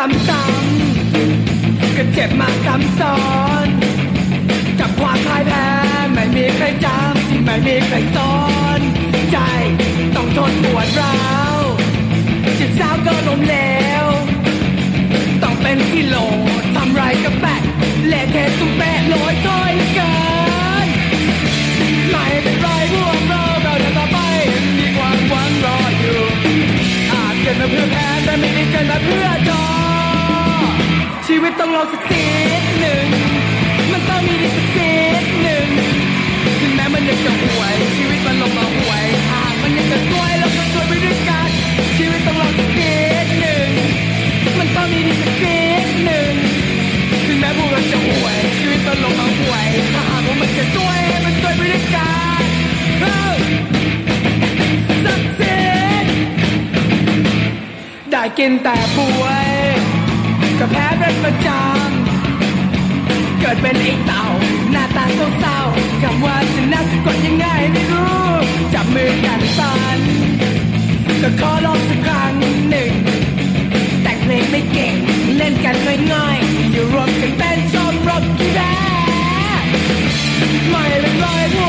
ซ้ำก็เจ็บมาซ้ำซ้อนจับความพ่ายแพ้ไม่มีใครจำที่ไม่มีใครสอน ใจต้องทนปวดร้าว วิตต้องลองสักนิดหนึ่ง มันต้องมีดีสักนิดหนึ่งถึงแม้มันยังจะห่วย ชีวิตมันลงมาห่วยหากมันยังจะสวยเราก็สวยไปด้วยกัน ชีวิตต้องลองสักนิดหนึ่ง มันต้องมีดีสักนิดหนึ่งถึงแม้พวกเราจะห่วย ชีวิตมันลงมาห่วยถ้าหากมันจะสวยมันสวยไปด้วยกันสักสิได้กินแต่ป่วย ก็แพ้เป็นประจำเกิดเป็นไอ้เต่า หน้าตาเศร้าๆคำว่าจะน่าสะกดยังไงไม่รู้ จับมือกันสันก็ขอลองสักครั้งหนึ่ง แต่งเพลงไม่เก่ง เล่นกันง่ายๆอยู่รวมกันเป็นชมรมกีฬาไม่เป็นไร